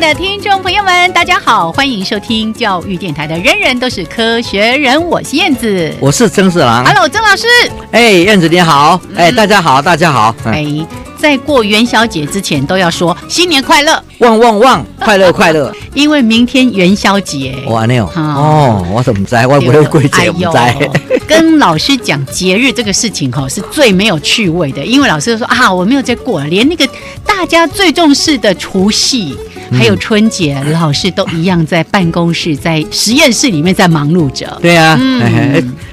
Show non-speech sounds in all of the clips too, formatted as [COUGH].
的听众朋友们，大家好，欢迎收听教育电台的《人人都是科学人》，我是燕子，我是曾四郎，Hello，曾老师，哎，燕子你好，哎，大家好，大家好，哎，在过元宵节之前都要说新年快乐，旺旺旺，快乐快乐，[LAUGHS] 因为明天元宵节，哇，那有哦，我怎么在？我不会过节不在。[LAUGHS] 跟老师讲节日这个事情哈，是最没有趣味的，因为老师说啊，我没有在过，连那个大家最重视的除夕。还有春节，老师都一样在办公室、在实验室里面在忙碌着。对啊，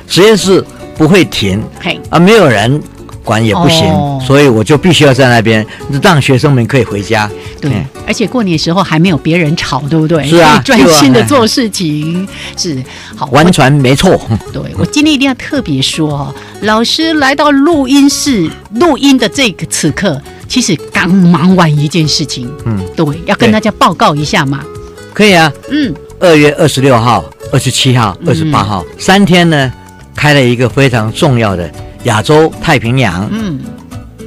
实验室不会停，啊，没有人管也不行，所以我就必须要在那边，让学生们可以回家。对，而且过年时候还没有别人吵，对不对？是啊，[LAUGHS] 专心的做事情是好，完全没错。对我今天一定要特别说，老师来到录音室录音的这个此刻。其实刚忙完一件事情，嗯，对，要跟大家报告一下嘛。可以啊，嗯，二月二十六号、二十七号、二十八号三天呢，开了一个非常重要的亚洲太平洋嗯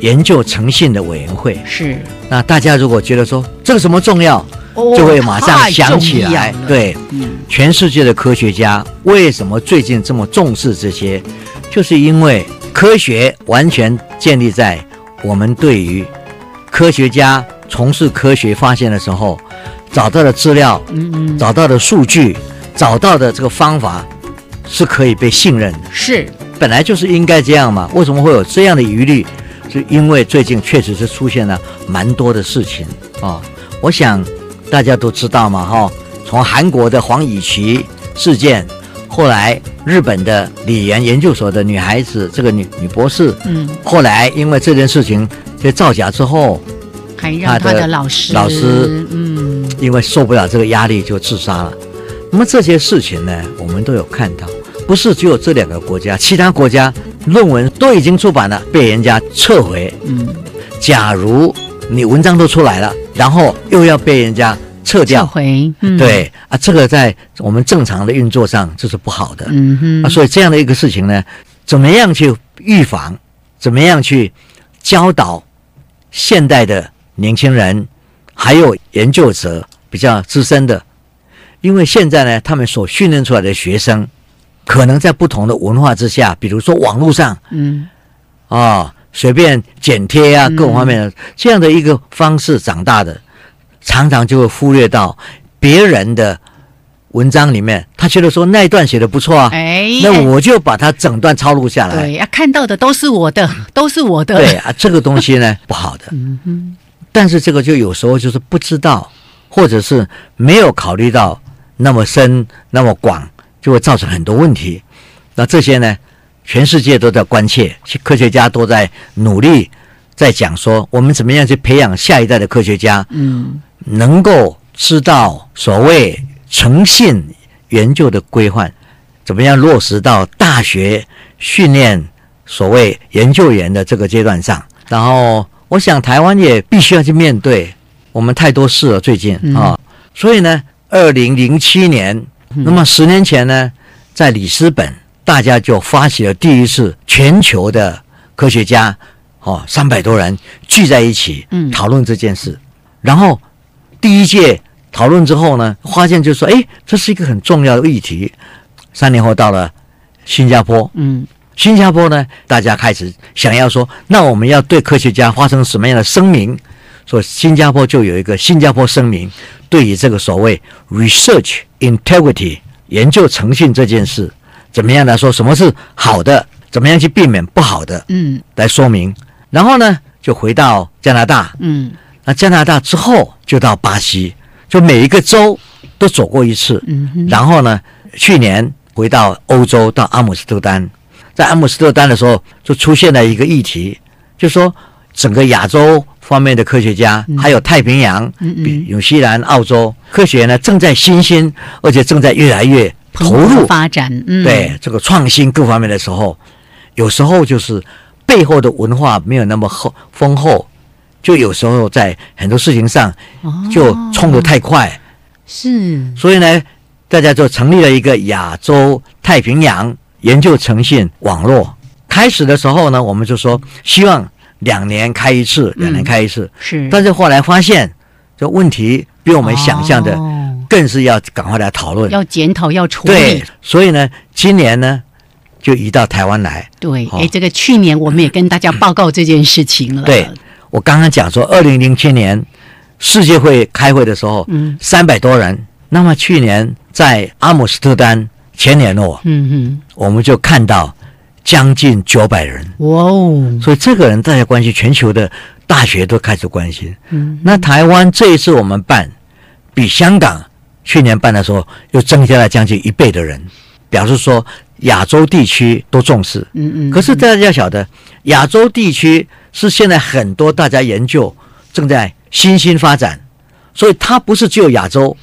研究诚信的委员会。是，那大家如果觉得说这个什么重要，就会马上想起来。对，全世界的科学家为什么最近这么重视这些？就是因为科学完全建立在我们对于科学家从事科学发现的时候，找到的资料，嗯嗯，找到的数据，找到的这个方法，是可以被信任的。是，本来就是应该这样嘛。为什么会有这样的疑虑？是因为最近确实是出现了蛮多的事情啊。我想大家都知道嘛，哈，从韩国的黄以祺事件，后来日本的李研研究所的女孩子，这个女女博士，嗯，后来因为这件事情。被造假之后，还让他的老师老师嗯，因为受不了这个压力就自杀了。那么这些事情呢，我们都有看到，不是只有这两个国家，其他国家论文都已经出版了，被人家撤回。嗯，假如你文章都出来了，然后又要被人家撤掉，撤回，对啊，这个在我们正常的运作上这是不好的。嗯哼，啊，所以这样的一个事情呢，怎么样去预防？怎么样去教导？现代的年轻人，还有研究者比较资深的，因为现在呢，他们所训练出来的学生，可能在不同的文化之下，比如说网络上，嗯，啊，随便剪贴啊，各种方面的这样的一个方式长大的，常常就会忽略到别人的文章里面，他觉得说那一段写的不错啊，哎，那我就把它整段抄录下来，对，要看到的都是我的，[LAUGHS] 都是我的，对啊，这个东西呢不好的，[LAUGHS] 嗯哼，但是这个就有时候就是不知道，或者是没有考虑到那么深、那么广，就会造成很多问题。那这些呢，全世界都在关切，科学家都在努力在讲说，我们怎么样去培养下一代的科学家，嗯，能够知道所谓。诚信研究的规范，怎么样落实到大学训练所谓研究员的这个阶段上？然后，我想台湾也必须要去面对我们太多事了，最近啊，所以呢，二零零七年，那么十年前呢，在里斯本，大家就发起了第一次全球的科学家，哦，三百多人聚在一起，嗯，讨论这件事。然后第一届讨论之后呢，发现就说，哎，这是一个很重要的议题。三年后到了新加坡，嗯，新加坡呢，大家开始想要说，那我们要对科学家发生什么样的声明？说新加坡就有一个新加坡声明，对于这个所谓 research integrity 研究诚信这件事，怎么样来说？什么是好的？怎么样去避免不好的？嗯，来说明。然后呢，就回到加拿大，嗯，那加拿大之后就到巴西，就每一个州都走过一次，嗯，然后呢，去年。回到欧洲，到阿姆斯特丹，在阿姆斯特丹的时候，就出现了一个议题，就说整个亚洲方面的科学家，还有太平洋、比纽西兰、澳洲科学呢，正在新兴，而且正在越来越投入发展。嗯对这个创新各方面的时候，有时候就是背后的文化没有那么厚丰厚，就有时候在很多事情上就冲得太快。是，所以呢。大家就成立了一个亚洲太平洋研究诚信网络。开始的时候呢，我们就说希望两年开一次，两年开一次。是，但是后来发现这问题比我们想象的更是要赶快来讨论，要检讨，要处理。对，所以呢，今年呢就移到台湾来。对，哎，这个去年我们也跟大家报告这件事情了。对，我刚刚讲说，二零零七年世界会开会的时候，嗯，三百多人。那么去年。在阿姆斯特丹前年哦，嗯哼，我们就看到将近九百人，哇哦！所以这个人大家关心，全球的大学都开始关心。嗯，那台湾这一次我们办，比香港去年办的时候又增加了将近一倍的人，表示说亚洲地区都重视。嗯嗯。可是大家要晓得，亚洲地区是现在很多大家研究正在新兴发展，所以它不是只有亚洲。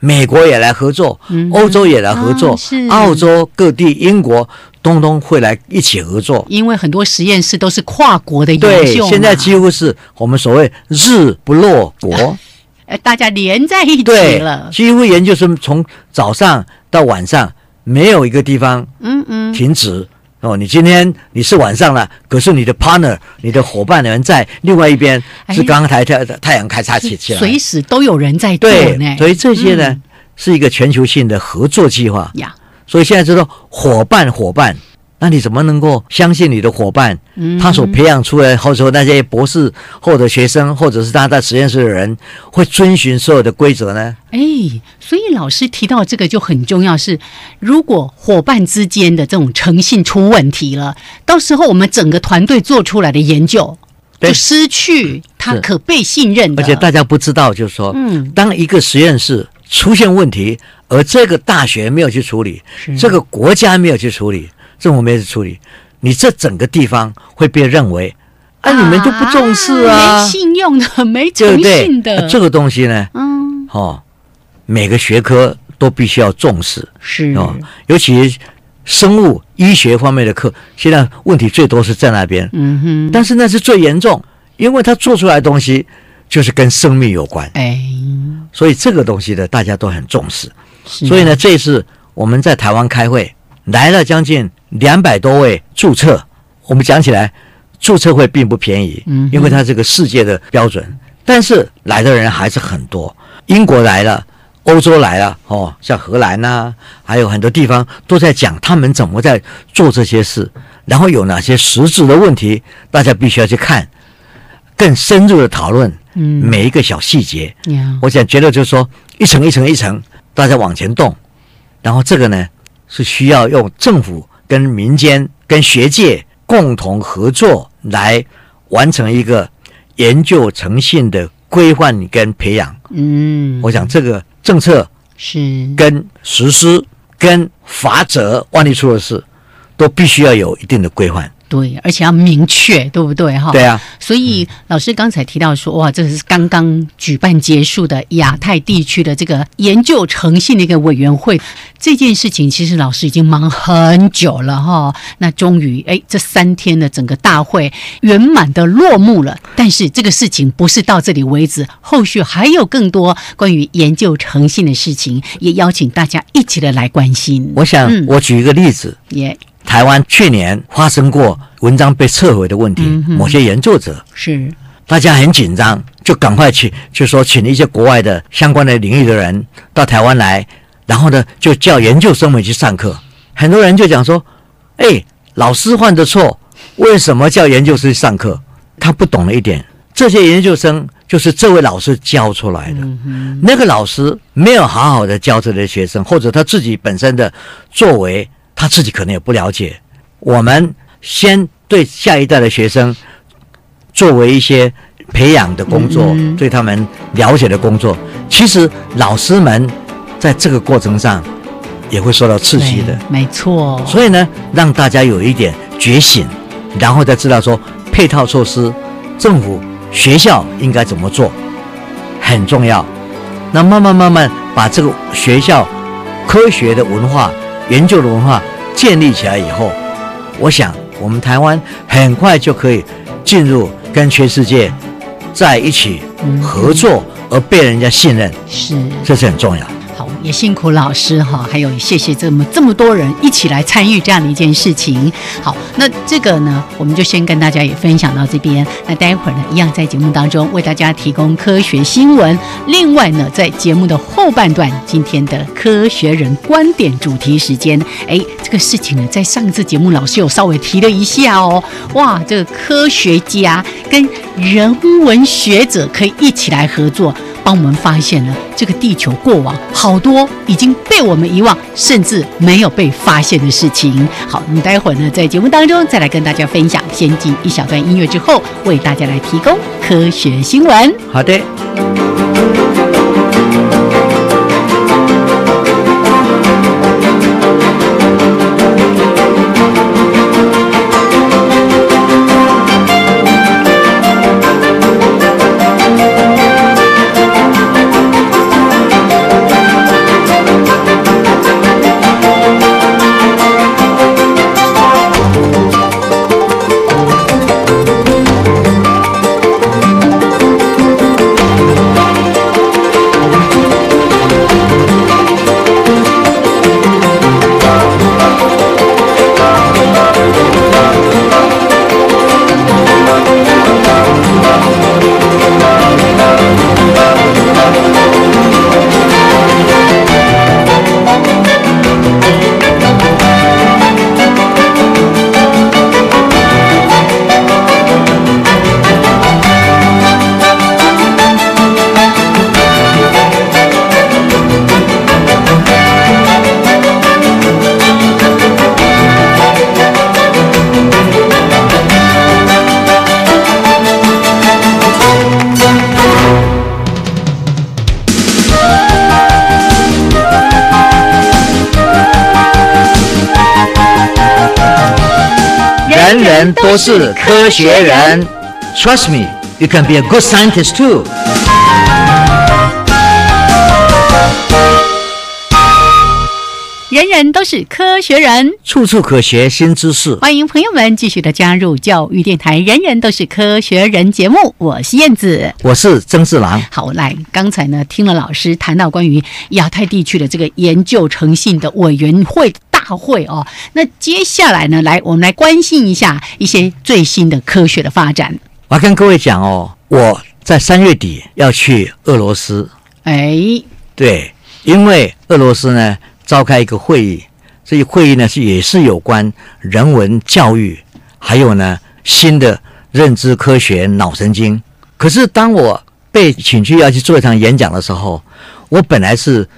美国也来合作，欧洲也来合作，澳洲各地、英国通通会来一起合作。因为很多实验室都是跨国的研究，对，现在几乎是我们所谓日不落国，[LAUGHS] 呃，大家连在一起了。几乎研究生从早上到晚上，没有一个地方嗯嗯停止。哦，你今天你是晚上了，可是你的 partner、你的伙伴人在另外一边，是刚刚太太太阳开叉起起来，随时都有人在做呢。所以这些呢，是一个全球性的合作计划呀。所以现在就说伙伴伙伴。那你怎么能够相信你的伙伴？他所培养出来，或者说那些博士或者学生，或者是他在实验室的人，会遵循所有的规则呢？哎，所以老师提到这个就很重要，是如果伙伴之间的这种诚信出问题了，到时候我们整个团队做出来的研究就失去他可被信任的。而且大家不知道，就是说，嗯，当一个实验室出现问题，而这个大学没有去处理，这个国家没有去处理。政府没有去处理，你这整个地方会被认为，啊，你们就不重视啊，没信用的，没诚信的，这个东西呢，嗯，哦，每个学科都必须要重视，是。哦，尤其生物医学方面的课，现在问题最多是在那边，嗯哼，但是那是最严重，因为他做出来的东西就是跟生命有关，哎，所以这个东西呢，大家都很重视，所以呢，这次我们在台湾开会来了将近。两百多位注册，我们讲起来，注册会并不便宜，嗯，因为它这个世界的标准，但是来的人还是很多。英国来了，欧洲来了，哦，像荷兰呐，还有很多地方都在讲他们怎么在做这些事，然后有哪些实质的问题，大家必须要去看，更深入的讨论，嗯，每一个小细节，我想觉得就是说一层一层一层，大家往前动，然后这个呢是需要用政府。跟民间、跟学界共同合作来完成一个研究诚信的规范跟培养。嗯，我想这个政策是跟实施、跟法则，万一出了事，都必须要有一定的规范。对，而且要明确，对不对？哈，对啊。所以老师刚才提到说，哇，这是刚刚举办结束的亚太地区的这个研究诚信的一个委员会，这件事情其实老师已经忙很久了哈。那终于，哎，这三天的整个大会圆满的落幕了。但是这个事情不是到这里为止，后续还有更多关于研究诚信的事情，也邀请大家一起的来关心。我想，我举一个例子，也。台湾去年发生过文章被撤回的问题，某些研究者是大家很紧张，就赶快去，就说请一些国外的相关的领域的人到台湾来，然后呢就叫研究生们去上课。很多人就讲说：“哎，老师犯的错，为什么叫研究生上课？”他不懂了一点，这些研究生就是这位老师教出来的。那个老师没有好好的教这些学生，或者他自己本身的作为。他自己可能也不了解。我们先对下一代的学生作为一些培养的工作，对他们了解的工作。其实老师们在这个过程上也会受到刺激的，没错。所以呢，让大家有一点觉醒，然后再知道说配套措施，政府、学校应该怎么做，很重要。那慢慢慢慢把这个学校科学的文化。研究的文化建立起来以后，我想我们台湾很快就可以进入跟全世界在一起合作，而被人家信任，是，这是很重要。好，也辛苦老师哈，还有谢谢这么这么多人一起来参与这样的一件事情。好，那这个呢，我们就先跟大家也分享到这边。那待会儿呢，一样在节目当中为大家提供科学新闻。另外呢，在节目的后半段，今天的科学人观点主题时间，哎，这个事情呢，在上一次节目老师有稍微提了一下哦。哇，这个科学家跟人文学者可以一起来合作。帮我们发现了这个地球过往好多已经被我们遗忘，甚至没有被发现的事情。好，我们待会儿呢，在节目当中再来跟大家分享。先进一小段音乐之后，为大家来提供科学新闻。好的。是科学人，Trust me, you can be a good scientist too。人人都是科学人，处处可学新知识。欢迎朋友们继续的加入教育电台《人人都是科学人》节目，我是燕子，我是曾志郎。好，来，刚才呢听了老师谈到关于亚太地区的这个研究诚信的委员会。大会哦，那接下来呢？来，我们来关心一下一些最新的科学的发展。我要跟各位讲哦，我在三月底要去俄罗斯。哎，对，因为俄罗斯呢召开一个会议，这一会议呢是也是有关人文教育，还有呢新的认知科学脑神经。可是当我被请去要去做一场演讲的时候，我本来是。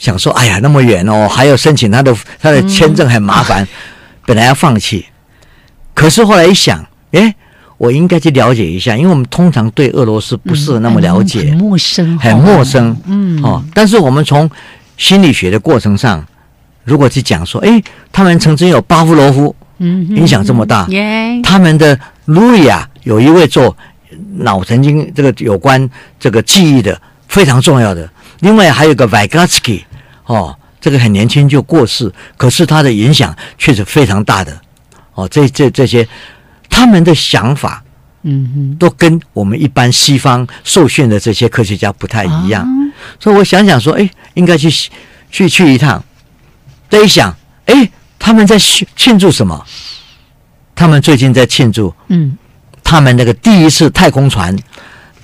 想说，哎呀，那么远哦，还要申请他的他的签证很麻烦，[LAUGHS] 本来要放弃，可是后来一想，哎，我应该去了解一下，因为我们通常对俄罗斯不是那么了解，很陌生，很陌生，嗯，哦，但是我们从心理学的过程上，如果去讲说，哎，他们曾经有巴夫罗夫嗯，影响这么大。耶，他们的路易啊，有一位做脑神经这个有关这个记忆的非常重要的。另外还有个 Vygotsky 哦，这个很年轻就过世，可是他的影响却是非常大的。哦，这这这些他们的想法，嗯哼，都跟我们一般西方受训的这些科学家不太一样。所以我想想说，哎，应该去去去一趟。再一想，哎，他们在庆祝什么？他们最近在庆祝，嗯，他们那个第一次太空船，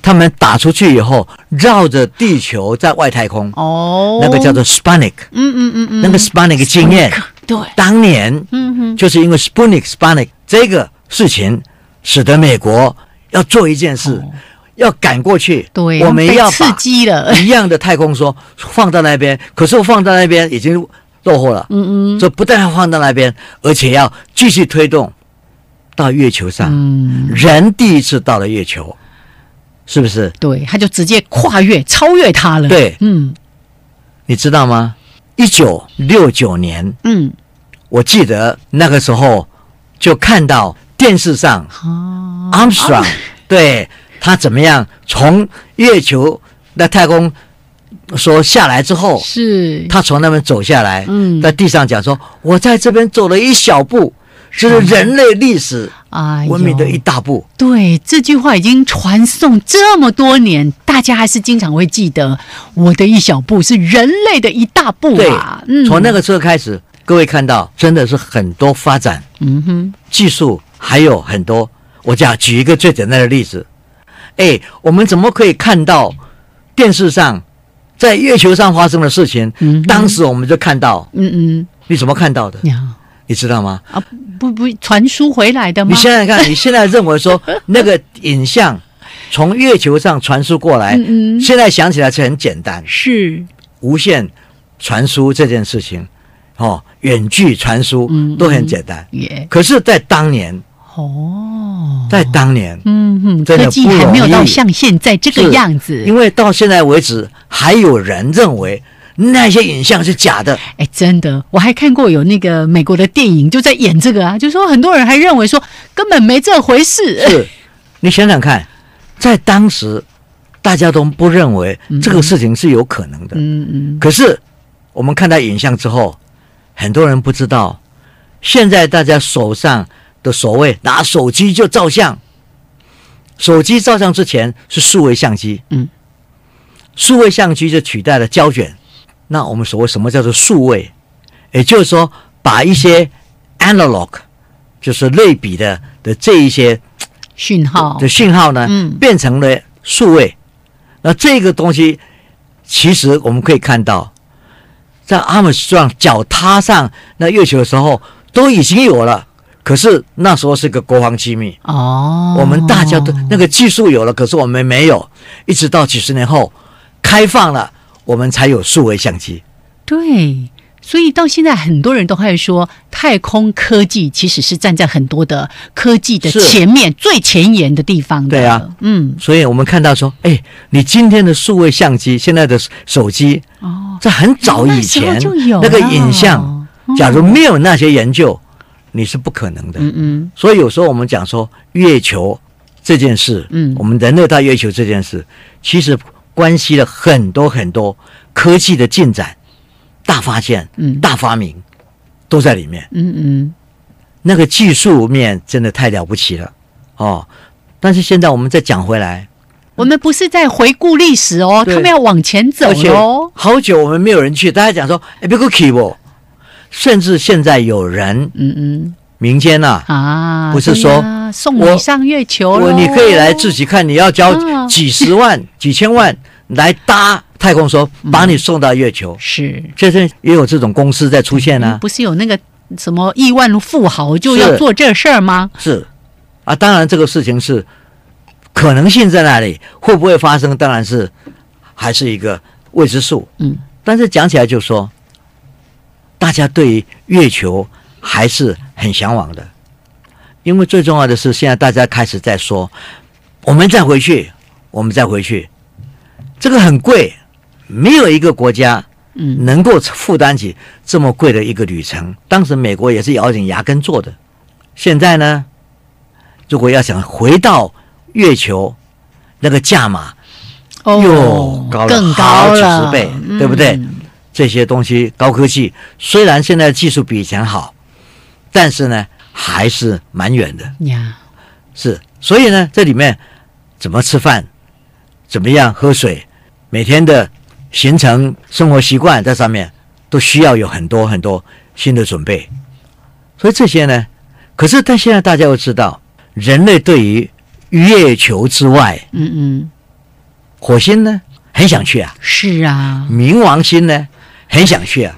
他们打出去以后，绕着地球在外太空，哦，那个叫做 Sputnik，嗯嗯嗯嗯，那个 Sputnik 经验，对，当年，嗯哼，就是因为 Sputnik Sputnik 这个事情，使得美国要做一件事。要赶过去，对，我们要刺激了。[LAUGHS] 一样的太空梭放到那边，可是我放到那边已经落后了。嗯嗯，这不但要放到那边，而且要继续推动到月球上。嗯，人第一次到了月球，是不是？对，他就直接跨越、超越他了。对，嗯，你知道吗？一九六九年，嗯，我记得那个时候就看到电视上，Armstrong，[LAUGHS] 对。他怎么样从月球那太空说下来之后，是他从那边走下来，嗯，在地上讲说：“我在这边走了一小步，就是人类历史啊文明的一大步。”对，这句话已经传颂这么多年，大家还是经常会记得。我的一小步是人类的一大步啊！嗯，从那个时候开始，各位看到真的是很多发展，嗯哼，技术还有很多。我讲举一个最简单的例子。哎，我们怎么可以看到电视上在月球上发生的事情？嗯，当时我们就看到，嗯嗯，你怎么看到的？你知道吗？啊，不不，传输回来的吗？你现在看，[LAUGHS] 你现在认为说那个影像从月球上传输过来，嗯嗯，现在想起来是很简单，是无线传输这件事情，哦，远距传输都很简单，耶。可是，在当年。哦，在当年，嗯哼，科技还没有到像现在这个样子。因为到现在为止，还有人认为那些影像是假的。哎，真的，我还看过有那个美国的电影就在演这个啊，就说很多人还认为说根本没这回事。是，你想想看，在当时大家都不认为这个事情是有可能的。嗯嗯。可是我们看到影像之后，很多人不知道，现在大家手上。的所谓拿手机就照相，手机照相之前是数位相机，嗯，数位相机就取代了胶卷。那我们所谓什么叫做数位？也就是说，把一些 analog，就是类比的的这一些讯号的讯号呢，嗯，变成了数位。那这个东西，其实我们可以看到，在阿姆斯壮脚踏上那月球的时候，都已经有了。可是那时候是个国防机密哦，我们大家都那个技术有了，可是我们没有，一直到几十年后开放了，我们才有数位相机。对，所以到现在很多人都会说，太空科技其实是站在很多的科技的前面最前沿的地方的。对啊，嗯，所以我们看到说，哎，你今天的数位相机，现在的手机哦，在很早以前那个影像，假如没有那些研究。你是不可能的，嗯嗯，所以有时候我们讲说月球这件事，嗯，我们人类到月球这件事，其实关系了很多很多科技的进展、大发现、嗯，大发明都在里面，嗯嗯，那个技术面真的太了不起了哦。但是现在我们再讲回来，我们不是在回顾历史哦，他们要往前走哦。好久我们没有人去，大家讲说，哎，别个 k 不？甚至现在有人，嗯嗯，民间呐啊，不是说送你上月球了，你可以来自己看，你要交几十万、[LAUGHS] 几千万来搭太空梭，把你送到月球。是，这是也有这种公司在出现呢。不是有那个什么亿万富豪就要做这事儿吗？是啊，当然这个事情是可能性在那里，会不会发生？当然是还是一个未知数。嗯，但是讲起来就说。大家对于月球还是很向往的，因为最重要的是，现在大家开始在说，我们再回去，我们再回去，这个很贵，没有一个国家嗯。能够负担起这么贵的一个旅程。当时美国也是咬紧牙根做的，现在呢，如果要想回到月球，那个价码又高了好几十倍，对不对？这些东西高科技，虽然现在技术比以前好，但是呢，还是蛮远的呀。是，所以呢，这里面怎么吃饭，怎么样喝水，每天的行程、生活习惯在上面，都需要有很多很多新的准备。所以这些呢，可是但现在大家都知道，人类对于月球之外，嗯嗯，火星呢，很想去啊。是啊。冥王星呢，很想去啊。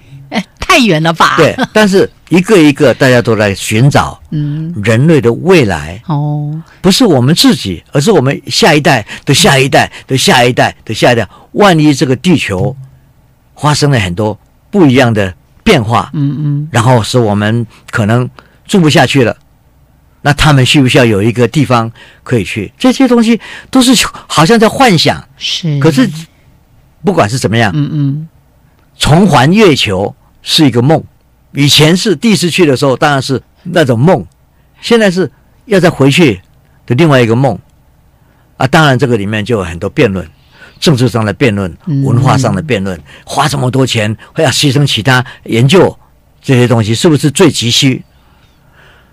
哎，太远了吧？对，但是一个一个大家都在寻找，嗯，人类的未来哦，不是我们自己，而是我们下一代的下一代的下一代的下一代。万一这个地球发生了很多不一样的变化，嗯嗯，然后使我们可能住不下去了，那他们需不需要有一个地方可以去？这些东西都是好像在幻想，是。可是不管是怎么样，嗯嗯，重环月球。是一个梦，以前是第一次去的时候，当然是那种梦，现在是要再回去的另外一个梦，啊，当然这个里面就有很多辩论，政治上的辩论，文化上的辩论，花这么多钱还要牺牲其他研究这些东西，是不是最急需？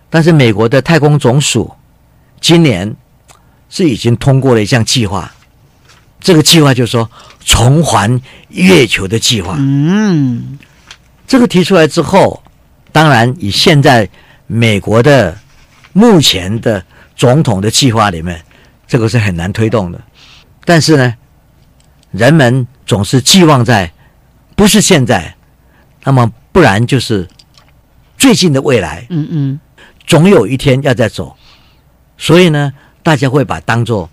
但是美国的太空总署今年是已经通过了一项计划，这个计划就是说重环月球的计划，嗯。这个提出来之后，当然以现在美国的目前的总统的计划里面，这个是很难推动的。但是呢，人们总是寄望在不是现在，那么不然就是最近的未来。嗯嗯，总有一天要再走，所以呢，大家会把当做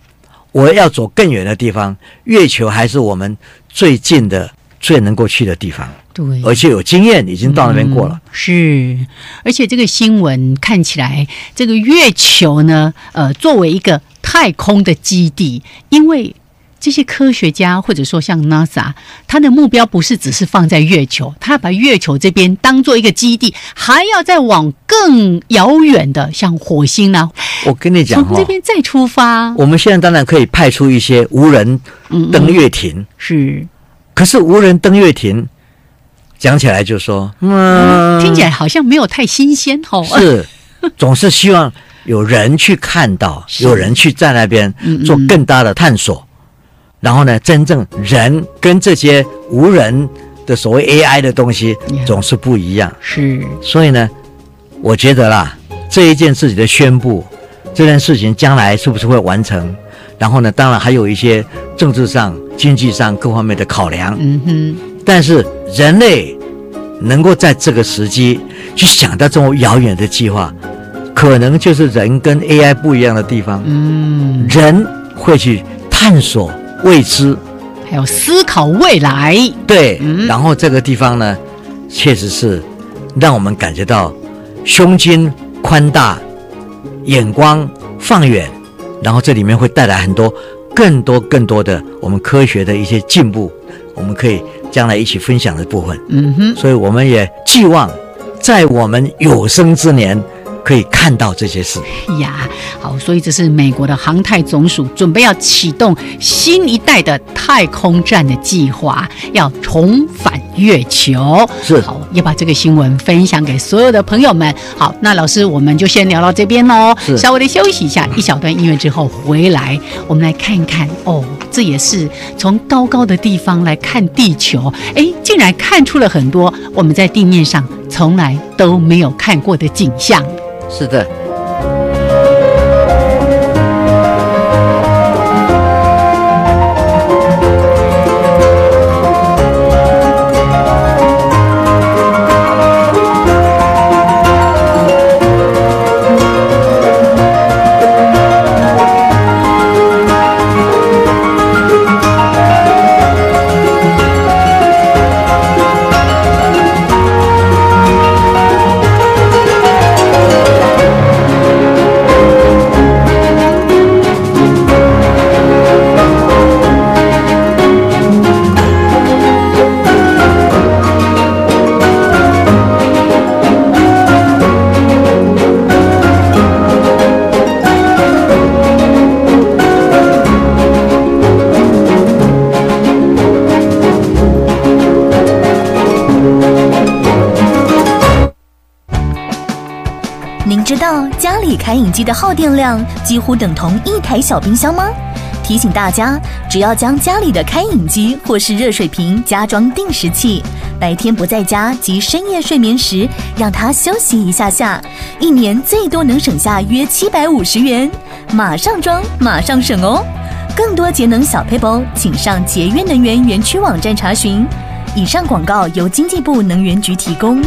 我要走更远的地方，月球还是我们最近的、最能够去的地方。对，而且有经验，已经到那边过了。是，而且这个新闻看起来，这个月球呢，呃，作为一个太空的基地，因为这些科学家或者说像 NASA，他的目标不是只是放在月球，他把月球这边当做一个基地，还要再往更遥远的，像火星呢。我跟你讲，从这边再出发。我们现在当然可以派出一些无人登月艇，是，可是无人登月艇。讲起来就说，嗯，听起来好像没有太新鲜哦。是，总是希望有人去看到，有人去在那边做更大的探索，然后呢，真正人跟这些无人的所谓 AI 的东西总是不一样。是，所以呢，我觉得啦，这一件事情的宣布，这件事情将来是不是会完成？然后呢，当然还有一些政治上、经济上各方面的考量。嗯哼。但是人类能够在这个时机去想到这么遥远的计划，可能就是人跟 AI 不一样的地方。嗯，人会去探索未知，还有思考未来。对，然后这个地方呢，确实是让我们感觉到胸襟宽大，眼光放远，然后这里面会带来很多更多更多的我们科学的一些进步，我们可以。将来一起分享的部分，嗯哼，所以我们也寄望在我们有生之年。可以看到这些事呀，好，所以这是美国的航太总署准备要启动新一代的太空站的计划，要重返月球。是，好，也把这个新闻分享给所有的朋友们。好，那老师，我们就先聊到这边喽，稍微的休息一下，一小段音乐之后回来，我们来看一看哦，这也是从高高的地方来看地球，哎，竟然看出了很多我们在地面上从来都没有看过的景象。是的。家里开饮机的耗电量几乎等同一台小冰箱吗？提醒大家，只要将家里的开饮机或是热水瓶加装定时器，白天不在家及深夜睡眠时，让它休息一下下，一年最多能省下约七百五十元。马上装，马上省哦！更多节能小配包，请上节约能源园区网站查询。以上广告由经济部能源局提供。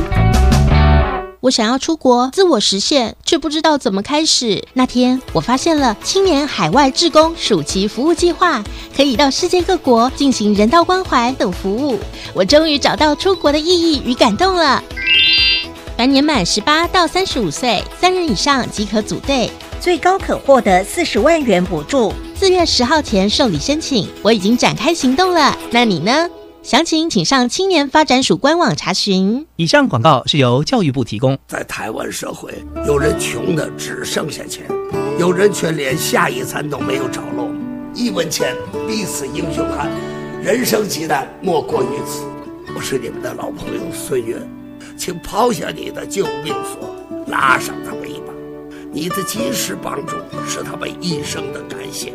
我想要出国自我实现，却不知道怎么开始。那天我发现了青年海外志工暑期服务计划，可以到世界各国进行人道关怀等服务。我终于找到出国的意义与感动了。凡年满十八到三十五岁，三人以上即可组队，最高可获得四十万元补助。四月十号前受理申请，我已经展开行动了。那你呢？详情请上青年发展署官网查询。以上广告是由教育部提供。在台湾社会，有人穷的只剩下钱，有人却连下一餐都没有着落。一文钱，必死英雄汉，人生极难莫过于此。我是你们的老朋友孙悦，请抛下你的救命索，拉上他们一把。你的及时帮助是他们一生的感谢，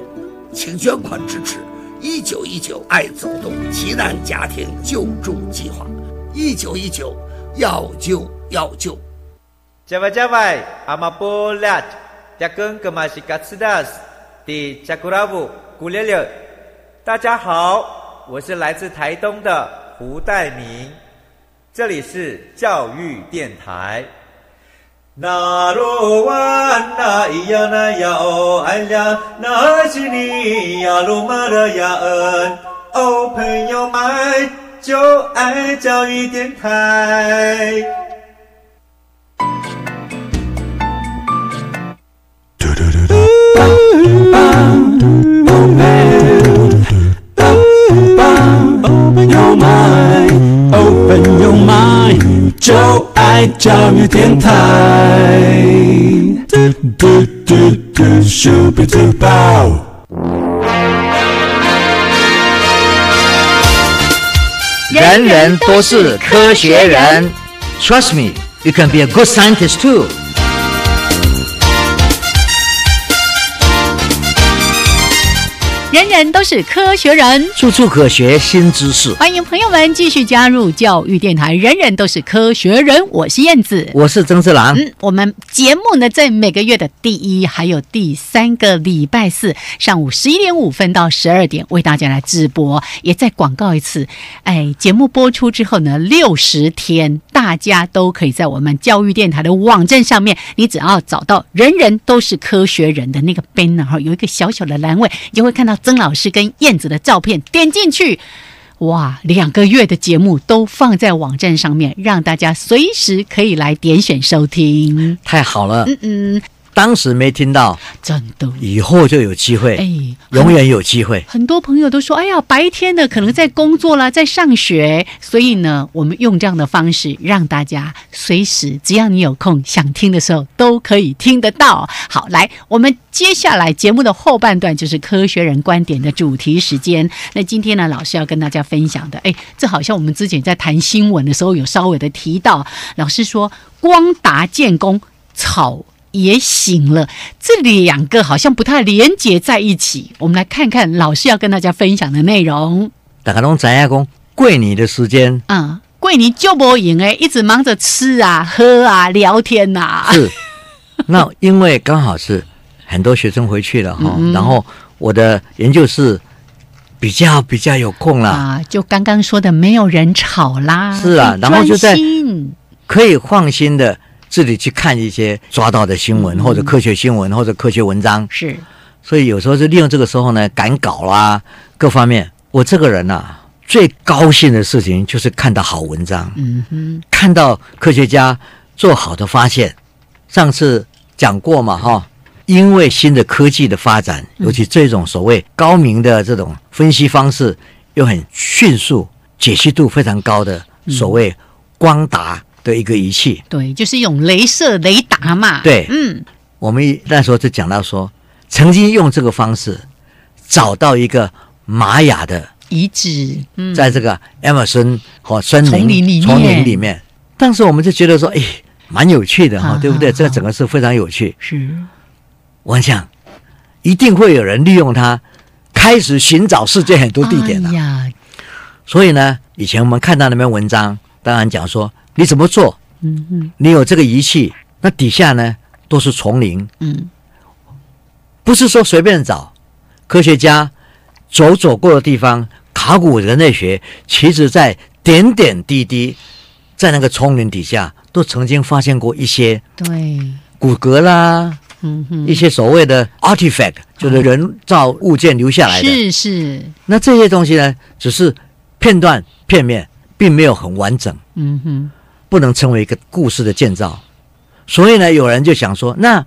请捐款支持。一九一九爱走动奇难家庭救助计划，一九一九要救要救。加外加外，阿玛波拉，加根格玛西卡斯达斯，的加古拉布古列列。大家好，我是来自台东的胡代明，这里是教育电台。那罗哇那咿呀那呀哦哎呀，那是你呀罗马的呀恩哦，朋友们就爱教育电台。Open 就爱教育电台。嘟嘟嘟，Super Duo。人人都是科学人，Trust me, you can be a good scientist too. 人人都是科学人，处处可学新知识。欢迎朋友们继续加入教育电台。人人都是科学人，我是燕子，我是曾志郎。嗯，我们节目呢，在每个月的第一还有第三个礼拜四上午十一点五分到十二点为大家来直播，也再广告一次。哎，节目播出之后呢，六十天大家都可以在我们教育电台的网站上面，你只要找到“人人都是科学人”的那个 banner 哈，有一个小小的栏位，你就会看到。曾老师跟燕子的照片，点进去，哇，两个月的节目都放在网站上面，让大家随时可以来点选收听。太好了，嗯嗯。当时没听到，真的，以后就有机会，哎，永远有机会。很多朋友都说：“哎呀，白天的可能在工作啦，在上学，所以呢，我们用这样的方式，让大家随时只要你有空想听的时候，都可以听得到。”好，来，我们接下来节目的后半段就是科学人观点的主题时间。那今天呢，老师要跟大家分享的，哎，这好像我们之前在谈新闻的时候有稍微的提到，老师说光达建工草。也醒了，这两个好像不太连接在一起。我们来看看老师要跟大家分享的内容。大家拢知影讲桂尼的时间啊，桂尼就不赢哎，一直忙着吃啊、喝啊、聊天呐。是，[LAUGHS] 那因为刚好是很多学生回去了哈，然后我的研究室比较比较有空了啊，就刚刚说的没有人吵啦，是啊，然后就在可以放心的。自己去看一些抓到的新闻，或者科学新闻，或者科学文章。是，所以有时候是利用这个时候呢，赶稿啦，各方面。我这个人呐，最高兴的事情就是看到好文章。嗯哼，看到科学家做好的发现。上次讲过嘛，哈，因为新的科技的发展，尤其这种所谓高明的这种分析方式，又很迅速、解析度非常高的所谓光达。的一个仪器，对，就是用镭射雷达嘛。对，嗯，我们那时候就讲到说，曾经用这个方式找到一个玛雅的遗址，在这个 Amazon 和森林丛林里面。丛林里面，当时我们就觉得说，哎，蛮有趣的哈，好对不对？好这整个是非常有趣。是，我想一定会有人利用它，开始寻找世界很多地点的、所以呢，以前我们看到那篇文章，当然讲说你怎么做，嗯嗯。你有这个仪器，那底下呢都是丛林，嗯，不是说随便找。科学家走走过的地方，考古人类学，其实在点点滴滴，在那个丛林底下，都曾经发现过一些对，骨骼啦，嗯哼，一些所谓的 artifact，就是人造物件留下来的。是是，那这些东西呢，只是片段片面，并没有很完整，嗯哼，不能成为一个故事的建造。所以呢，有人就想说，那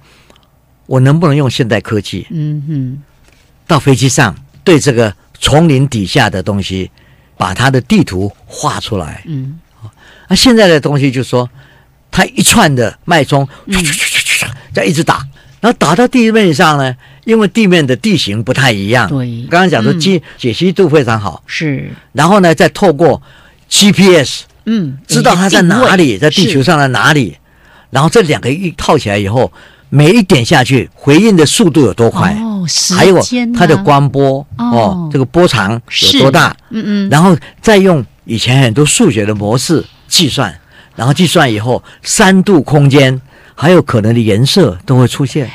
我能不能用现代科技嗯哼，到飞机上，对这个丛林底下的东西，把它的地图画出来？嗯。那现在的东西就是说，它一串的脉冲，嗯。在一直打，然后打到地面上呢，因为地面的地形不太一样。对。刚刚讲说嗯。解解析度非常好，是，然后呢，再透过 GPS 嗯，知道它在哪里，在地球上的哪里，然后这两个一套起来以后，每一点下去回应的速度有多快，哦，时还有它的，光波哦。哦，这个波长有多大，嗯嗯，然后再用以前很多数学的模式计算，然后计算以后，三度空间还有可能的颜色都会出现。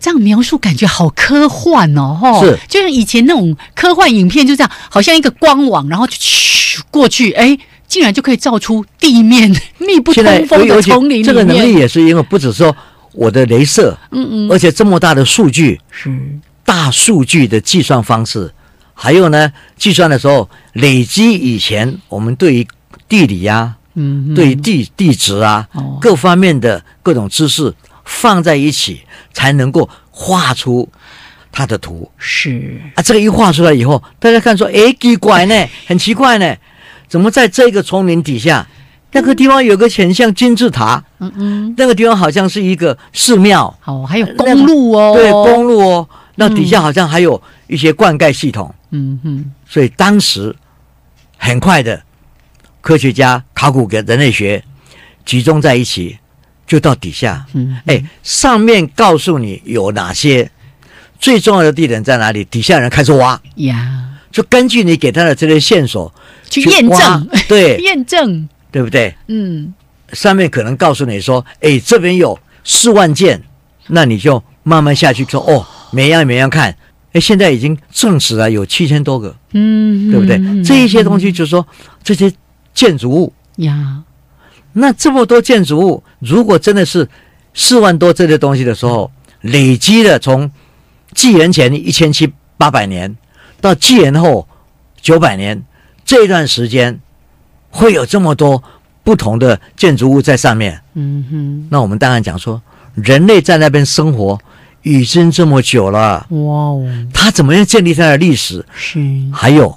这样描述感觉好科幻哦，吼，是。就像以前那种科幻影片，就这样，好像一个光网，然后就咻过去，哎，竟然就可以造出地面 [LAUGHS] 密不现在通风的丛林。这个能力，也是因为不只说我的镭射，嗯嗯，而且这么大的数据，是，大数据的计算方式，还有呢，计算的时候累积以前我们对于地理呀、嗯，对于地地质啊、哦。各方面的各种知识放在一起，才能够画出它的图。是，啊。这个一画出来以后，大家看说，诶，奇怪呢，很奇怪呢，怎么在这个丛林底下，那个地方有个很像金字塔，嗯嗯，那个地方好像是一个寺庙，哦，还有公路哦，对，公路哦，那底下好像还有一些灌溉系统。嗯嗯，所以当时很快的，科学家、考古跟人类学集中在一起，就到底下。嗯，哎，上面告诉你有哪些最重要的地点在哪里，底下人开始挖，呀，就根据你给他的这些线索去验证，[LAUGHS] 对。验证，对不对？嗯，上面可能告诉你说，哎，这边有四万件，那你就慢慢下去说，哦，每样每样看。哎，现在已经证实了有七千多个，嗯，对不对？嗯这一些东西就是说这些建筑物，呀，那这么多建筑物，如果真的是四万多这些东西的时候，累积了从纪元前一千七八百年到纪元后九百年这一段时间，会有这么多不同的建筑物在上面。嗯哼，那我们当然讲说，人类在那边生活已经这么久了，哇哦，他怎么样建立他的历史？是，还有，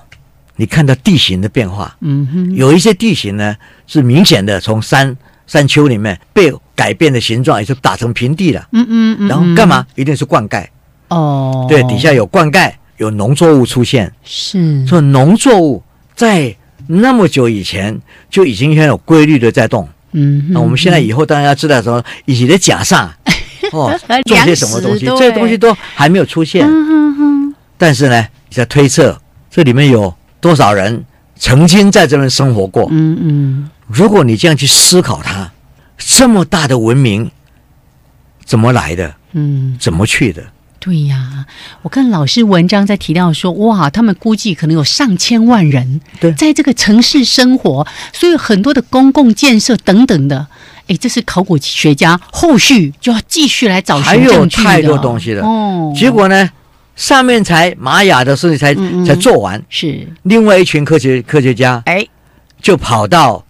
你看到地形的变化，嗯哼，有一些地形呢是明显的从山山丘里面被改变的形状，也就打成平地了。嗯嗯嗯，然后干嘛？一定是灌溉。哦，对，底下有灌溉，有农作物出现。是，所以农作物在那么久以前就已经很有规律的在动。嗯哼，那我们现在以后当然要知道说，以前的假上哦，[LAUGHS] 种些什么东西，这些东西都还没有出现。嗯哼哼，但是呢，你在推测这里面有多少人曾经在这边生活过。嗯嗯，如果你这样去思考它，这么大的文明怎么来的？嗯，怎么去的？对呀，我看老师文章在提到说，哇，他们估计可能有上千万人在这个城市生活，所以很多的公共建设等等的，哎，这是考古学家后续就要继续来找还有寻证据的。太多东西了哦。结果呢，上面才玛雅的事情才、嗯嗯才做完，是。另外一群科学科学家哎，就跑到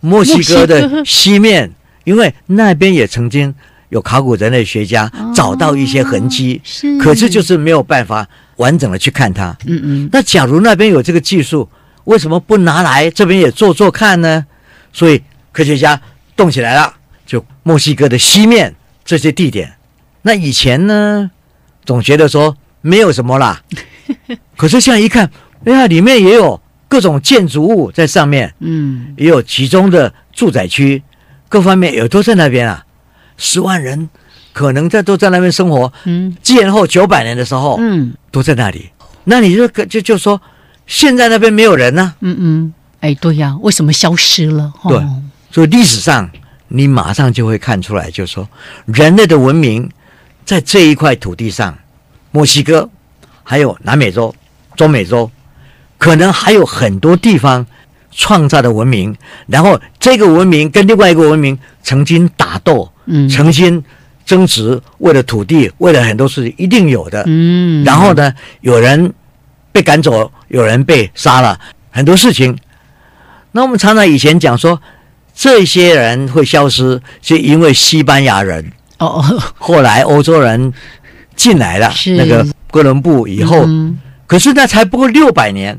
墨西哥的西面，因为那边也曾经有考古人类学家找到一些痕迹，哦是可是就是没有办法完整的去看它。嗯嗯那假如那边有这个技术，为什么不拿来这边也做做看呢？所以科学家动起来了，就墨西哥的西面这些地点。那以前呢，总觉得说没有什么啦，[LAUGHS] 可是现在一看，哎呀，里面也有各种建筑物在上面，嗯也有集中的住宅区，各方面也都在那边啊，十万人可能在都在那边生活。嗯，建后九百年的时候，嗯，都在那里。那你就就就说，现在那边没有人呢、嗯嗯，哎，对呀、为什么消失了？哦、对所以历史上你马上就会看出来，就是说人类的文明在这一块土地上，墨西哥还有南美洲、中美洲，可能还有很多地方创造的文明，然后这个文明跟另外一个文明曾经打斗，嗯曾经争执，为了土地，为了很多事情，一定有的。嗯，然后呢，有人被赶走，有人被杀了，很多事情。那我们常常以前讲说，这些人会消失，是因为西班牙人，哦哦，后来欧洲人进来了是，那个哥伦布以后，嗯可是那才不过六百年。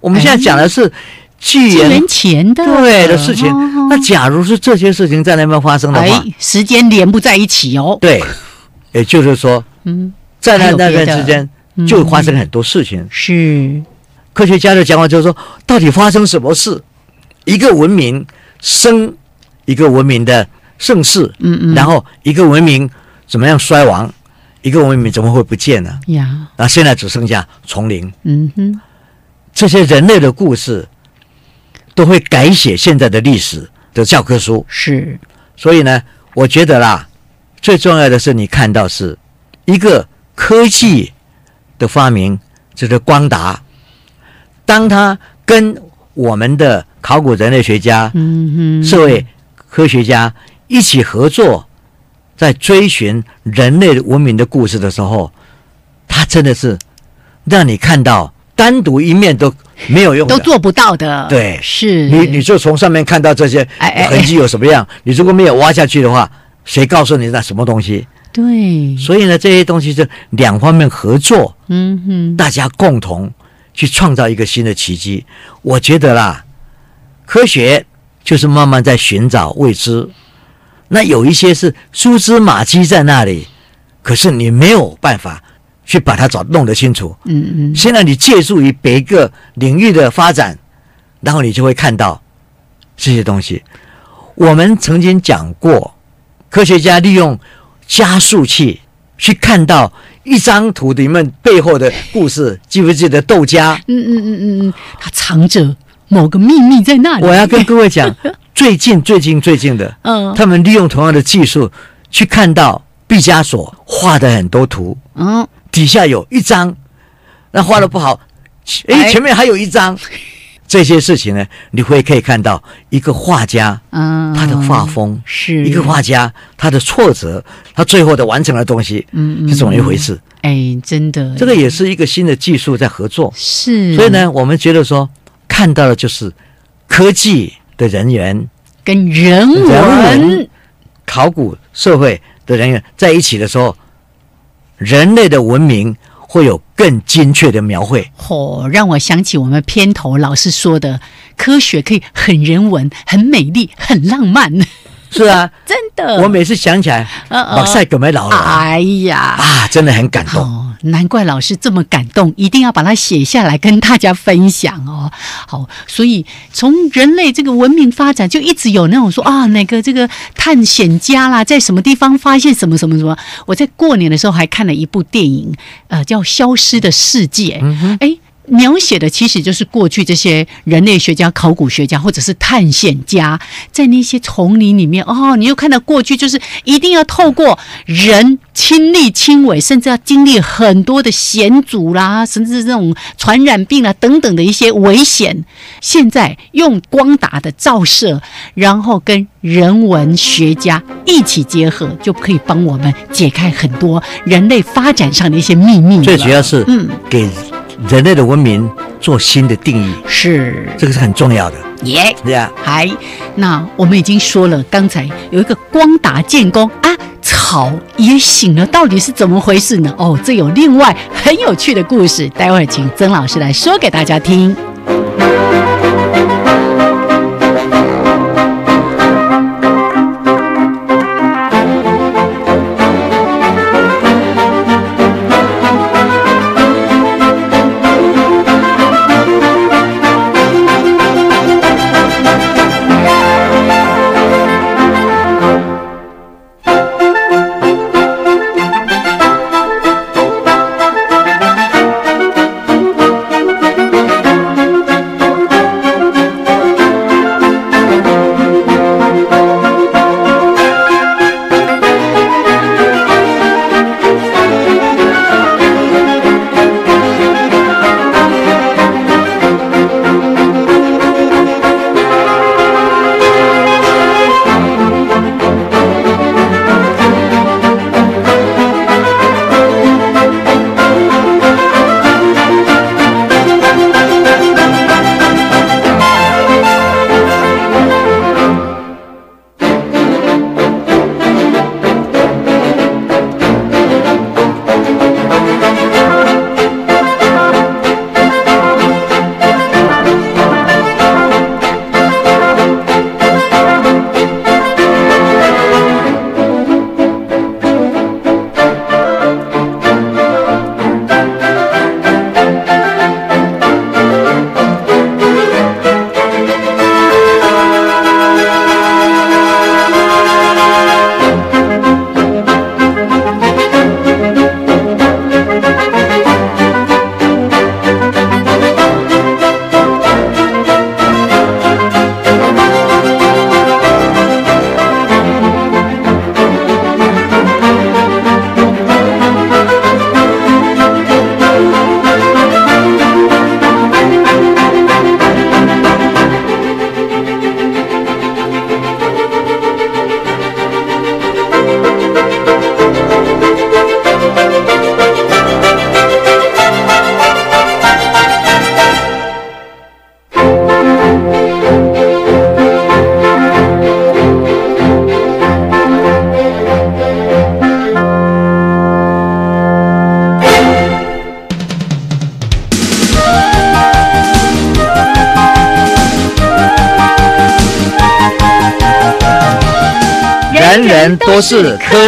我们现在讲的是纪纪元元前的对的事情哦。那假如是这些事情在那边发生的话哎，，时间连不在一起哦。对，也就是说，嗯，在那那段时间嗯就发生很多事情。是，科学家的讲法就是说，到底发生什么事？一个文明生一个文明的盛世，嗯嗯，然后一个文明怎么样衰亡？一个文明怎么会不见呢？呀，那现在只剩下丛林，嗯哼，这些人类的故事都会改写现在的历史的教科书。是，所以呢，我觉得啦，最重要的是你看到是一个科技的发明，就是光达，当它跟我们的考古人类学家、社会科学家一起合作，在追寻人类文明的故事的时候，它真的是让你看到单独一面都没有用，都做不到的。对是，你你就从上面看到这些痕迹有什么样？你如果没有挖下去的话，谁告诉你那什么东西？对，所以呢，这些东西是两方面合作，嗯哼，大家共同去创造一个新的奇迹。我觉得啦，科学就是慢慢在寻找未知，那有一些是蛛丝马迹在那里，可是你没有办法去把它找弄得清楚。嗯嗯，现在你借助于别个领域的发展，然后你就会看到这些东西。我们曾经讲过，科学家利用加速器去看到一张图里面背后的故事，记不记得窦家？嗯嗯嗯嗯嗯，它藏着某个秘密在那里。我要跟各位讲，最近最近最近的，嗯他们利用同样的技术去看到毕加索画的很多图，嗯，底下有一张，那画的不好，哎。诶，前面还有一张。[LAUGHS] 这些事情呢，你会可以看到一个画家嗯，他的画风，是。一个画家他的挫折，他最后的完成的东西嗯嗯是怎么一回事？哎，真的，这个也是一个新的技术在合作。是，所以，呢，我们觉得说看到的就是科技的人员、跟人文、考古社会的人员在一起的时候，人类的文明会有更精确的描绘。哦，让我想起我们片头老师说的，科学可以很人文、很美丽、很浪漫，是啊，真的。我每次想起来，呃呃马赛葛梅老了哎呀，啊，真的很感动。哦，难怪老师这么感动，一定要把它写下来跟大家分享哦。好，所以从人类这个文明发展，就一直有那种说啊，哪个这个探险家啦，在什么地方发现什么什么什么。我在过年的时候还看了一部电影，呃，叫《消失的世界》。哎、描写的其实就是过去这些人类学家、考古学家或者是探险家，在那些丛林里面哦，你又看到过去就是一定要透过人亲力亲为，甚至要经历很多的险阻啦，甚至这种传染病啦等等的一些危险。现在用光达的照射，然后跟人文学家一起结合，就可以帮我们解开很多人类发展上的一些秘密。最主要是嗯给人类的文明做新的定义，是这个是很重要的。耶。对啊、还，那我们已经说了，刚才有一个光达建功啊，草也醒了，到底是怎么回事呢？哦，这有另外很有趣的故事，待会儿请曾老师来说给大家听。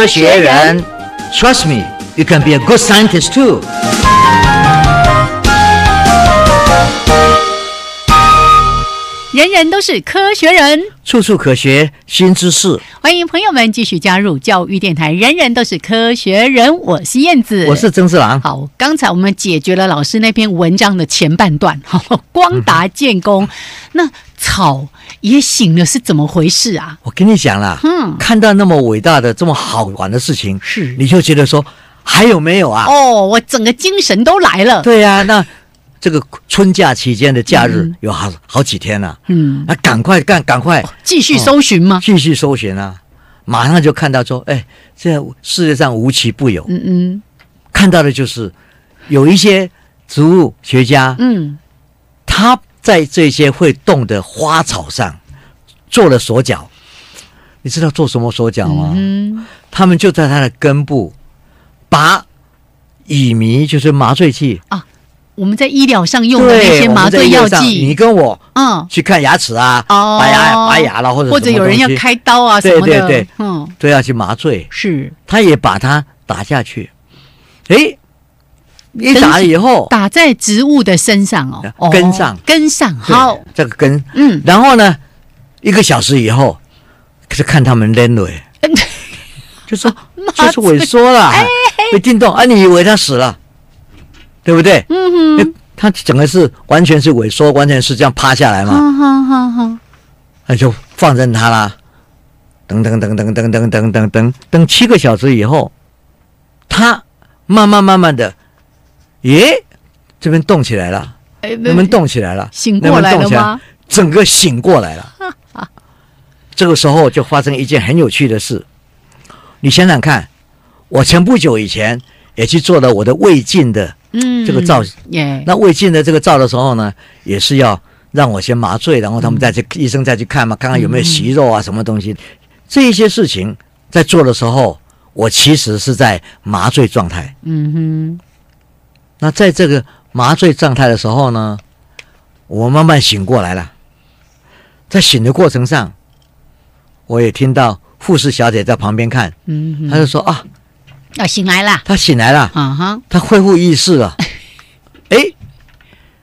科学人。Trust me, you can be a good scientist too. 人人都是科学人，处处可学新知识。欢迎朋友们继续加入教育电台。人人都是科学人，我是燕子，我是曾志郎。好，刚才我们解决了老师那篇文章的前半段，[LAUGHS] 光达建功。[LAUGHS] 那草也醒了，是怎么回事啊？我跟你讲啦，嗯，看到那么伟大的、这么好玩的事情，是你就觉得说还有没有啊？哦，我整个精神都来了。对呀，那。这个春假期间的假日有好好几天了，嗯，那赶快干，赶快继续搜寻吗？继续搜寻啊！马上就看到说，哎，这世界上无奇不有，嗯嗯，看到的就是有一些植物学家，嗯，他在这些会动的花草上做了手脚，你知道做什么手脚吗？嗯，他们就在它的根部把乙醚，就是麻醉剂啊。我们在医疗上用的那些麻醉药剂，你跟我嗯。去看牙齿啊，拔牙拔牙了，或者或者有人要开刀啊什么的，对对对，嗯，都要去麻醉。是，他也把它打下去，哎，一打了以后，打在植物的身上哦，根上根上，好，这个根，嗯，然后呢，一个小时以后，可是看他们扔了，[LAUGHS] 就说就是萎缩了，被震动啊，你以为他死了？对不对？嗯哼，它整个是完全是萎缩，完全是这样趴下来嘛。好好好，那就放任他啦。等等等等等等等等等等七个小时以后，他慢慢慢慢的，耶，这边动起来了，哎，那边动起来了，醒过来了吗？整个醒过来了。[LAUGHS] 这个时候就发生一件很有趣的事。你想想看，我前不久以前也去做了我的胃镜的。嗯，这个照，那胃镜的这个照的时候呢，也是要让我先麻醉，然后他们再去医生再去看嘛，看看有没有息肉啊，什么东西。这一些事情在做的时候，我其实是在麻醉状态。嗯哼。那在这个麻醉状态的时候呢，我慢慢醒过来了。在醒的过程上，我也听到护士小姐在旁边看，嗯，她就说啊。要醒来了，她醒来了，啊哈，她恢复意识了。[LAUGHS] 哎，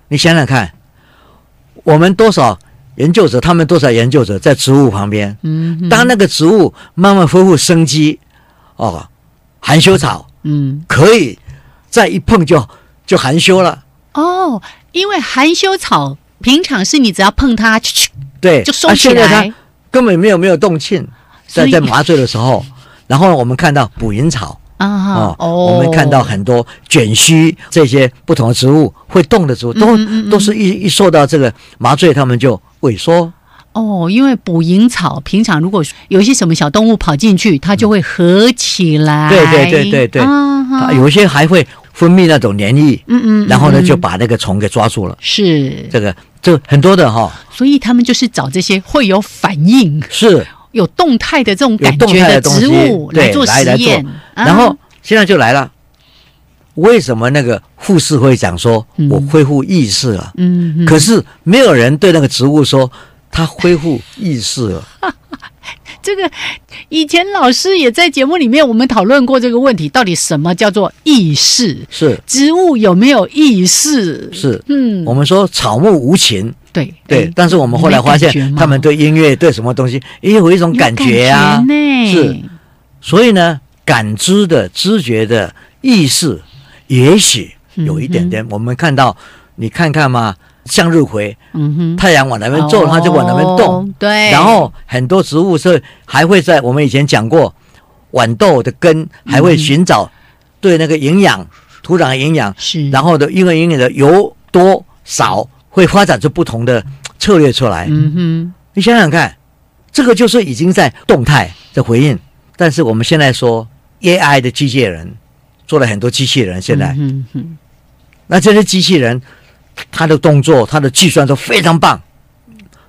你想想看，我们多少研究者，他们多少研究者在植物旁边，嗯，当那个植物慢慢恢复生机，哦，含羞草，嗯，可以再一碰就就含羞了。哦，因为含羞草平常是你只要碰它，对，就收起来，根本没有没有动静，在在麻醉的时候，然后我们看到捕蝇草。啊哦，我们看到很多卷须这些不同的植物会动的植物，都都是一一受到这个麻醉，它们就萎缩。哦，因为捕蝇草平常如果有一些什么小动物跑进去，它就会合起来。对对对对对，它有些还会分泌那种黏液。嗯嗯，然后呢就把那个虫给抓住了。是这个，这很多的哈。所以他们就是找这些会有反应。是。有动态的这种感觉的植物来做实验，然后现在就来了。为什么那个护士会讲说我恢复意识了？嗯，可是没有人对那个植物说他恢复意识了。[LAUGHS] 这个以前老师也在节目里面我们讨论过这个问题，到底什么叫做意识？是。植物有没有意识？是。嗯，我们说草木无情。对。对，但是我们后来发现，他们对音乐对什么东西也有一种感觉啊，是，所以呢，感知的、知觉的意识，也许有一点点。我们看到，你看看嘛，向日葵，嗯哼，太阳往那边走，它就往那边动，对。然后很多植物是还会在我们以前讲过，豌豆的根还会寻找对那个营养土壤的营养，是，然后的因为营养的油多少。会发展出不同的策略出来。嗯哼，你想想看，这个就是已经在动态的回应。但是我们现在说 AI 的机器人做了很多机器人，现在，嗯哼，那这些机器人，它的动作、他的计算都非常棒。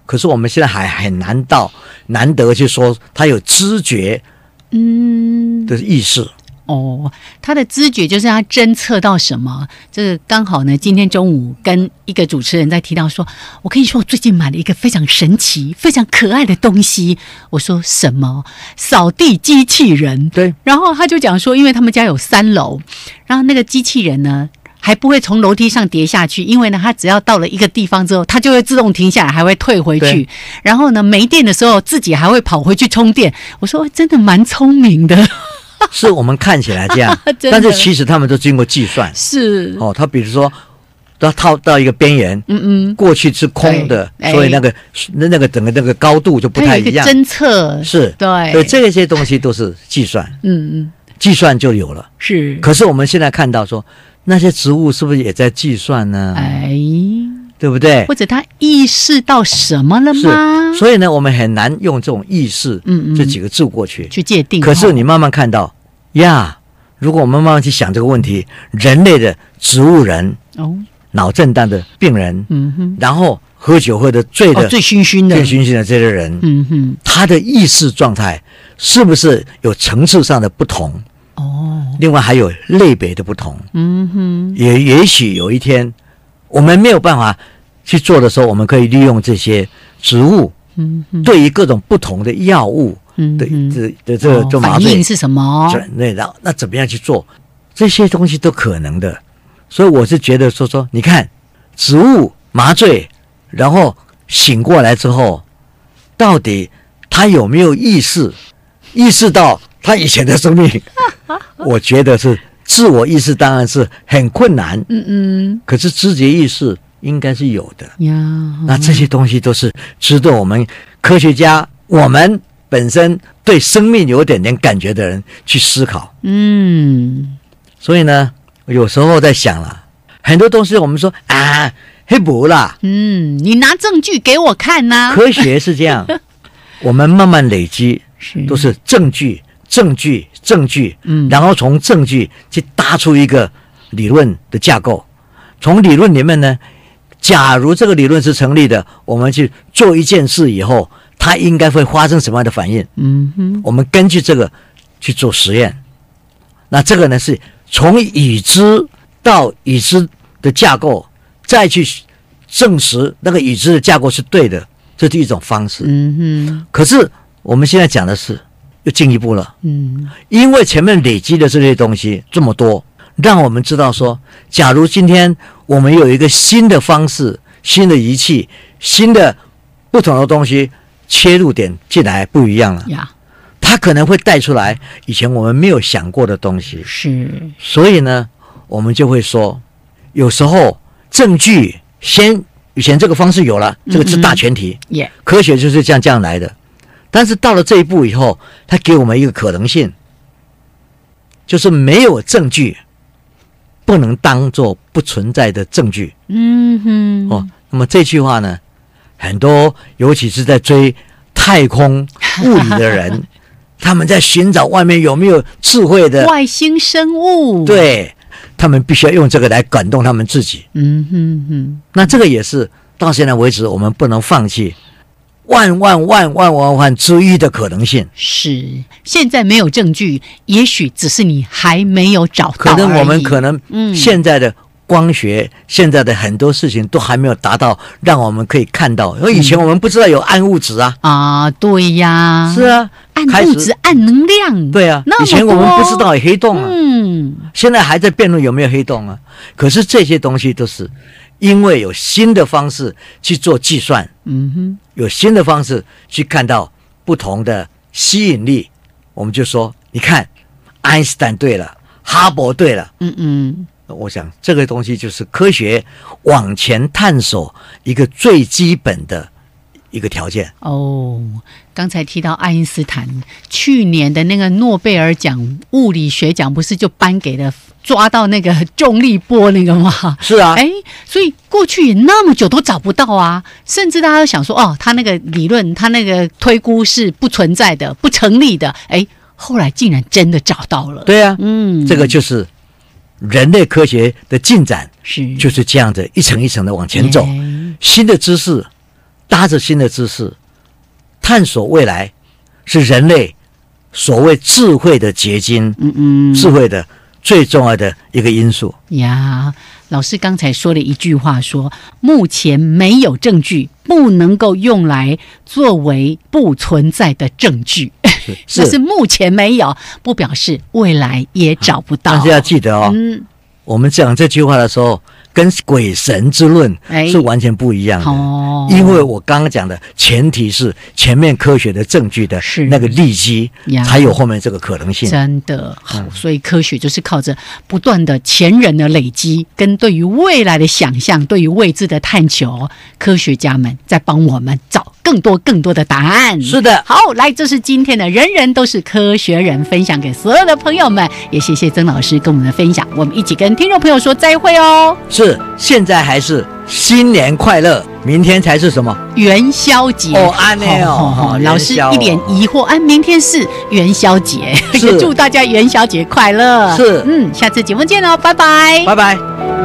可是我们现在还很难到难得去说他有知觉，嗯的意识。哦，他的知觉就是他侦测到什么。这个刚好呢，今天中午跟一个主持人在提到说，我跟你说，我最近买了一个非常神奇、非常可爱的东西。我说什么？扫地机器人。对。然后他就讲说，因为他们家有三楼，然后那个机器人呢。还不会从楼梯上跌下去，因为呢，它只要到了一个地方之后，它就会自动停下来，还会退回去。然后呢，没电的时候，自己还会跑回去充电。我说，真的蛮聪明的。[LAUGHS] 是我们看起来这样，[LAUGHS] 但是其实他们都经过计算。是哦，他比如说，他套到一个边缘，嗯嗯，过去是空的，所以那个那那个整个那个高度就不太一样。侦测是，对，所以，这些东西都是计算。嗯嗯，计算就有了。是，可是我们现在看到说。那些植物是不是也在计算呢？哎，对不对？或者他意识到什么了吗？所以呢，我们很难用这种意识，嗯嗯，这几个字过去去界定。可是你慢慢看到呀，如果我们慢慢去想这个问题，人类的植物人哦，脑震荡的病人，嗯哼，然后喝酒喝的醉的醉醺醺的醉醺醺的这些人，嗯哼，他的意识状态是不是有层次上的不同？哦，另外还有类别的不同，嗯哼，也也许有一天我们没有办法去做的时候，我们可以利用这些植物，嗯，对于各种不同的药物，嗯，的这的这个就反应是什么？对，然后那怎么样去做？这些东西都可能的，所以我是觉得说说，你看植物麻醉，然后醒过来之后，到底他有没有意识？意识到他以前的生命？[LAUGHS] 我觉得是自我意识当然是很困难，嗯嗯，可是知觉意识应该是有的呀。那这些东西都是值得我们科学家，我们本身对生命有点点感觉的人去思考。嗯，所以呢，有时候在想了很多东西，我们说啊，黑不啦。嗯，你拿证据给我看呐。科学是这样，[LAUGHS] 我们慢慢累积，是都是证据。证据，证据，嗯，然后从证据去搭出一个理论的架构。从理论里面呢，假如这个理论是成立的，我们去做一件事以后，它应该会发生什么样的反应？嗯哼，我们根据这个去做实验。那这个呢，是从已知到已知的架构，再去证实那个已知的架构是对的，这是一种方式。嗯哼，可是我们现在讲的是。又进一步了，嗯，因为前面累积的这些东西这么多，让我们知道说，假如今天我们有一个新的方式、新的仪器、新的不同的东西切入点进来不一样了。呀，它可能会带出来以前我们没有想过的东西。是，所以呢，我们就会说，有时候证据先以前这个方式有了，这个是大前提，耶，科学就是这样这样来的。但是到了这一步以后，他给我们一个可能性，就是没有证据不能当做不存在的证据。嗯哼。哦，那么这句话呢，很多尤其是在追太空物理的人，[LAUGHS] 他们在寻找外面有没有智慧的外星生物。对，他们必须要用这个来感动他们自己。嗯哼哼。那这个也是到现在为止，我们不能放弃。万万万万万万之一的可能性是，现在没有证据，也许只是你还没有找到。可能我们可能，嗯，现在的光学，现在的很多事情都还没有达到，让我们可以看到。因为以前我们不知道有暗物质啊，啊，对呀，是啊，暗物质、暗能量，对啊，以前我们不知道有黑洞啊，嗯，现在还在辩论有没有黑洞啊。可是这些东西都是。因为有新的方式去做计算，嗯哼，有新的方式去看到不同的吸引力，我们就说，你看，爱因斯坦对了，哈勃对了，嗯嗯，我想这个东西就是科学往前探索一个最基本的。一个条件哦，刚才提到爱因斯坦去年的那个诺贝尔奖物理学奖，不是就颁给了抓到那个重力波那个吗？是啊，哎，所以过去也那么久都找不到啊，甚至大家都想说，哦，他那个理论，他那个推估是不存在的、不成立的。哎，后来竟然真的找到了。对啊，嗯，这个就是人类科学的进展，是就是这样子一层一层的往前走，新的知识。搭着新的知识，探索未来，是人类所谓智慧的结晶，嗯嗯，智慧的最重要的一个因素。呀，老师刚才说了一句话说目前没有证据，不能够用来作为不存在的证据。是但 [LAUGHS] 是目前没有，不表示未来也找不到。但是要记得哦，嗯，我们讲这句话的时候，跟鬼神之论哎。是完全不一样的。哦，因为我刚刚讲的前提是前面科学的证据的是。那个利基呀，才有后面这个可能性。真的。好，嗯。所以科学就是靠着不断的前人的累积，跟对于未来的想象，对于未知的探求，科学家们在帮我们找更多更多的答案。是的，好，来，这是今天的人人都是科学人，分享给所有的朋友们，也谢谢曾老师跟我们的分享，我们一起跟听众朋友说再会哦。是现在还是新年快乐，明天才是什么？元宵节哦安老师一脸疑惑，啊，明天是元宵节，是祝大家元宵节快乐。是嗯，下次节目见喽，拜拜，拜拜。